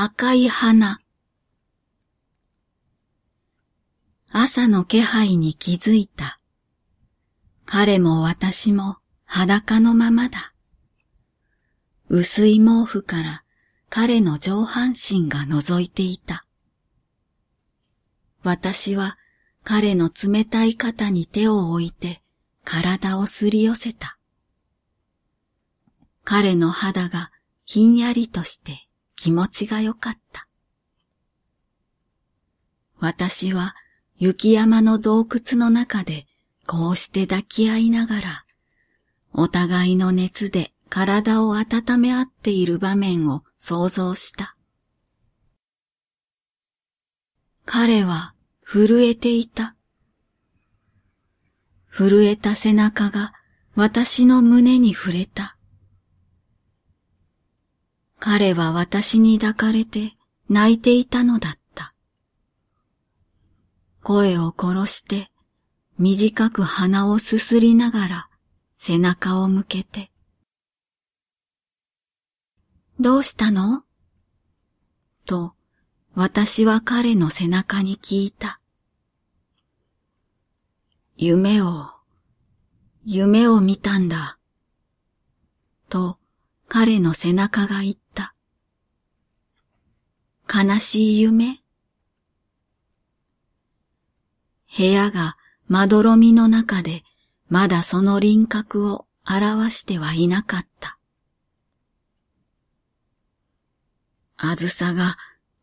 赤い花。朝の気配に気づいた。彼も私も裸のままだ。薄い毛布から彼の上半身が覗いていた。私は彼の冷たい肩に手を置いて体をすり寄せた。彼の肌がひんやりとして気持ちが良かった。私は雪山の洞窟の中でこうして抱き合いながら、お互いの熱で体を温め合っている場面を想像した。彼は震えていた。震えた背中が私の胸に触れた。彼は私に抱かれて泣いていたのだった。声を殺して短く鼻をすすりながら背中を向けて。どうしたの？と私は彼の背中に聞いた。夢を、夢を見たんだ。と彼の背中が言った。悲しい夢部屋がまどろみの中でまだその輪郭を表してはいなかった。あずさが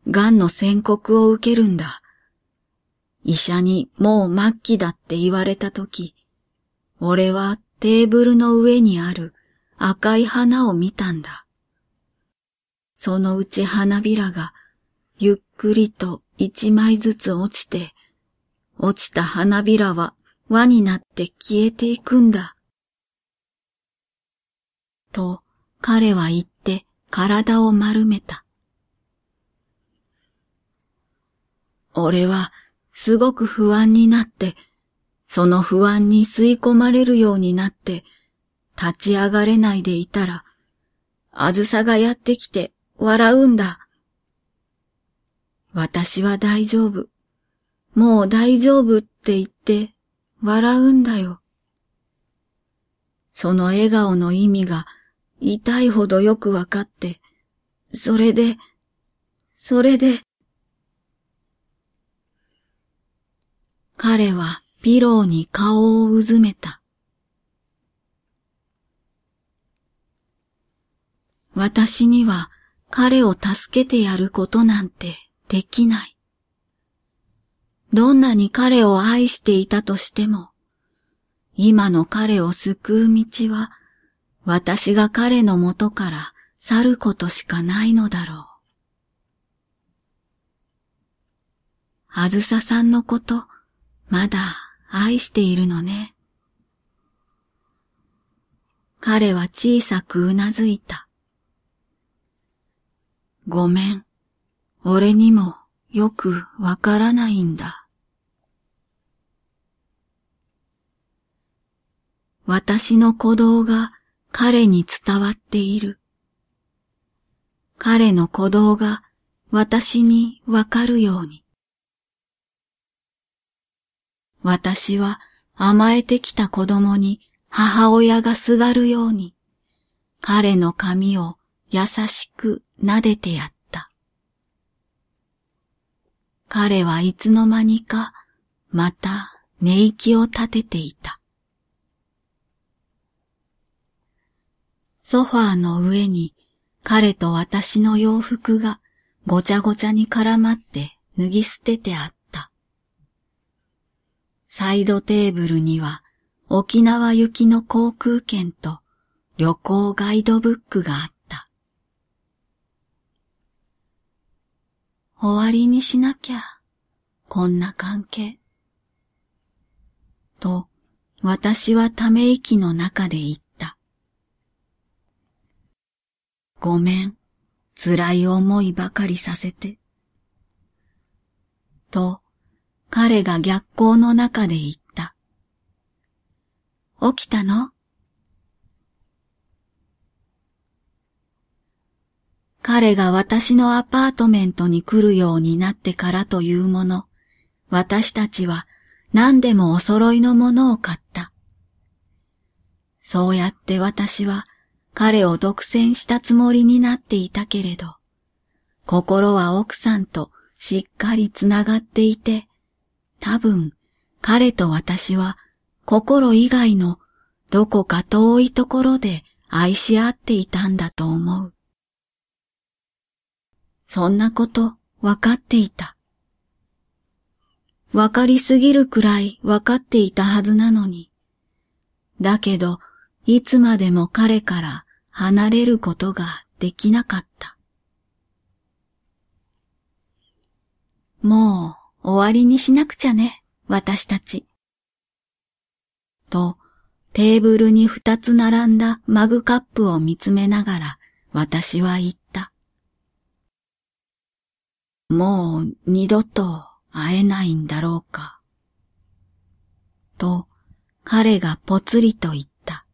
癌の宣告を受けるんだ。医者にもう末期だって言われたとき、俺はテーブルの上にある赤い花を見たんだ。そのうち花びらがゆっくりと一枚ずつ落ちて、落ちた花びらは輪になって消えていくんだ。と彼は言って体を丸めた。俺はすごく不安になって、その不安に吸い込まれるようになって、立ち上がれないでいたら、あずさがやってきて笑うんだ。私は大丈夫。もう大丈夫って言って笑うんだよ。その笑顔の意味が痛いほどよくわかって、それで、それで、彼はピローに顔をうずめた。私には彼を助けてやることなんてできない。どんなに彼を愛していたとしても、今の彼を救う道は、私が彼のもとから去ることしかないのだろう。あずささんのこと、まだ愛しているのね。彼は小さくうなずいた。ごめん。俺にもよくわからないんだ。私の鼓動が彼に伝わっている。彼の鼓動が私にわかるように。私は甘えてきた子供に母親がすがるように、彼の髪を優しく撫でてやった。彼はいつの間にかまた寝息を立てていた。ソファーの上に彼と私の洋服がごちゃごちゃに絡まって脱ぎ捨ててあった。サイドテーブルには沖縄行きの航空券と旅行ガイドブックがあった。終わりにしなきゃ、こんな関係。と、私はため息の中で言った。ごめん、辛い思いばかりさせて。と、彼が逆光の中で言った。起きたの？彼が私のアパートメントに来るようになってからというもの、私たちは何でもお揃いのものを買った。そうやって私は彼を独占したつもりになっていたけれど、心は奥さんとしっかりつながっていて、多分彼と私は心以外のどこか遠いところで愛し合っていたんだと思う。そんなことわかっていた。わかりすぎるくらいわかっていたはずなのに。だけど、いつまでも彼から離れることができなかった。もう終わりにしなくちゃね、私たち。と、テーブルに二つ並んだマグカップを見つめながら私は言った。もう二度と会えないんだろうか。と彼がぽつりと言った。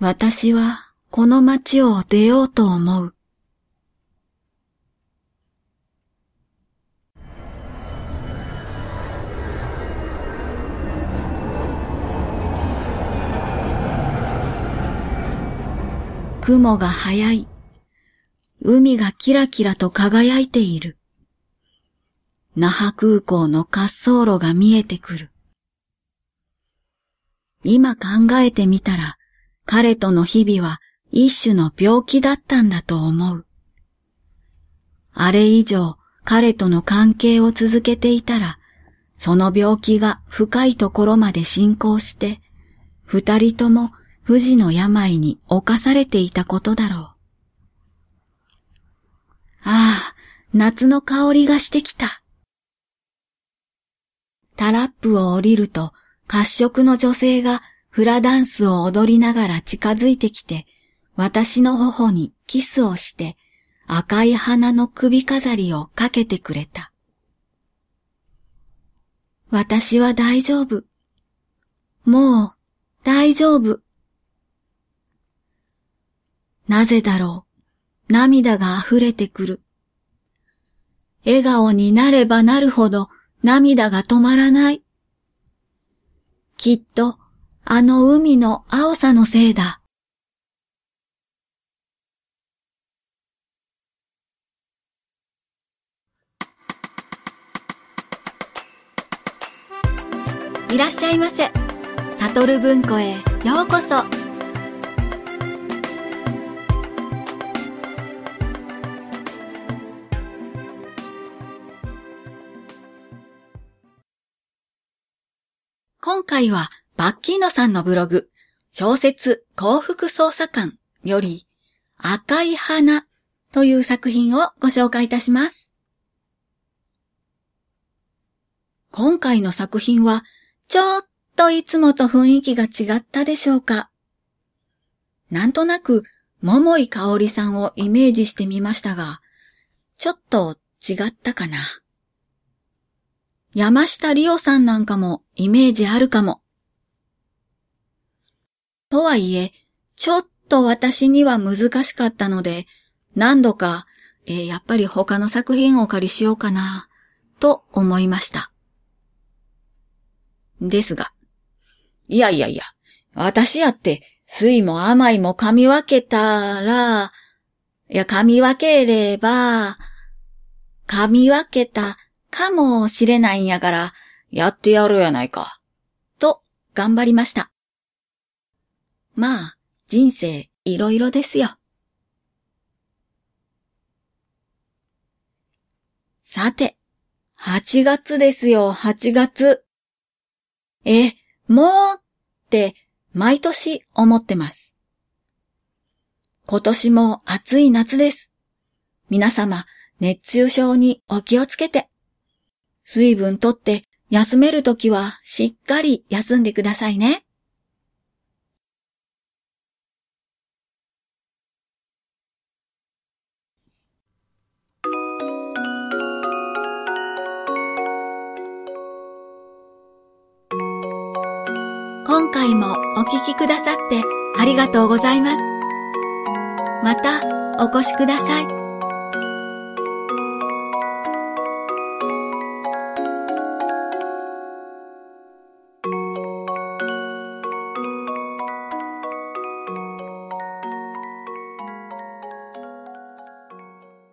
私はこの街を出ようと思う。雲が速い。海がキラキラと輝いている。那覇空港の滑走路が見えてくる。今考えてみたら、彼との日々は一種の病気だったんだと思う。あれ以上彼との関係を続けていたら、その病気が深いところまで進行して、二人とも不治の病に侵されていたことだろう。ああ、夏の香りがしてきた。タラップを降りると、褐色の女性がフラダンスを踊りながら近づいてきて、私の頬にキスをして、赤い花の首飾りをかけてくれた。私は大丈夫。もう、大丈夫。なぜだろう。涙が溢れてくる。笑顔になればなるほど涙が止まらない。きっとあの海の青さのせいだ。いらっしゃいませ。サトル文庫へようこそ。今回はバッキーノさんのブログ、小説幸福捜査官より赤い花という作品をご紹介いたします。今回の作品はちょっといつもと雰囲気が違ったでしょうかなんとなく桃井かおりさんをイメージしてみましたが、ちょっと違ったかな。山下里夫さんなんかもイメージあるかも。とはいえ、ちょっと私には難しかったので、何度か、えー、やっぱり他の作品をお借りしようかな、と思いました。ですが、いやいやいや、私やって、酸も甘いも噛み分けたら、いや、噛み分ければ、噛み分けたかもしれないんやから、やってやるやないか。と、頑張りました。まあ、人生いろいろですよ。さて、8月ですよ、8月。え、もうって毎年思ってます。今年も暑い夏です。皆様、熱中症にお気をつけて。水分とって休めるときはしっかり休んでくださいね。今回もお聞きくださってありがとうございます。またお越しください。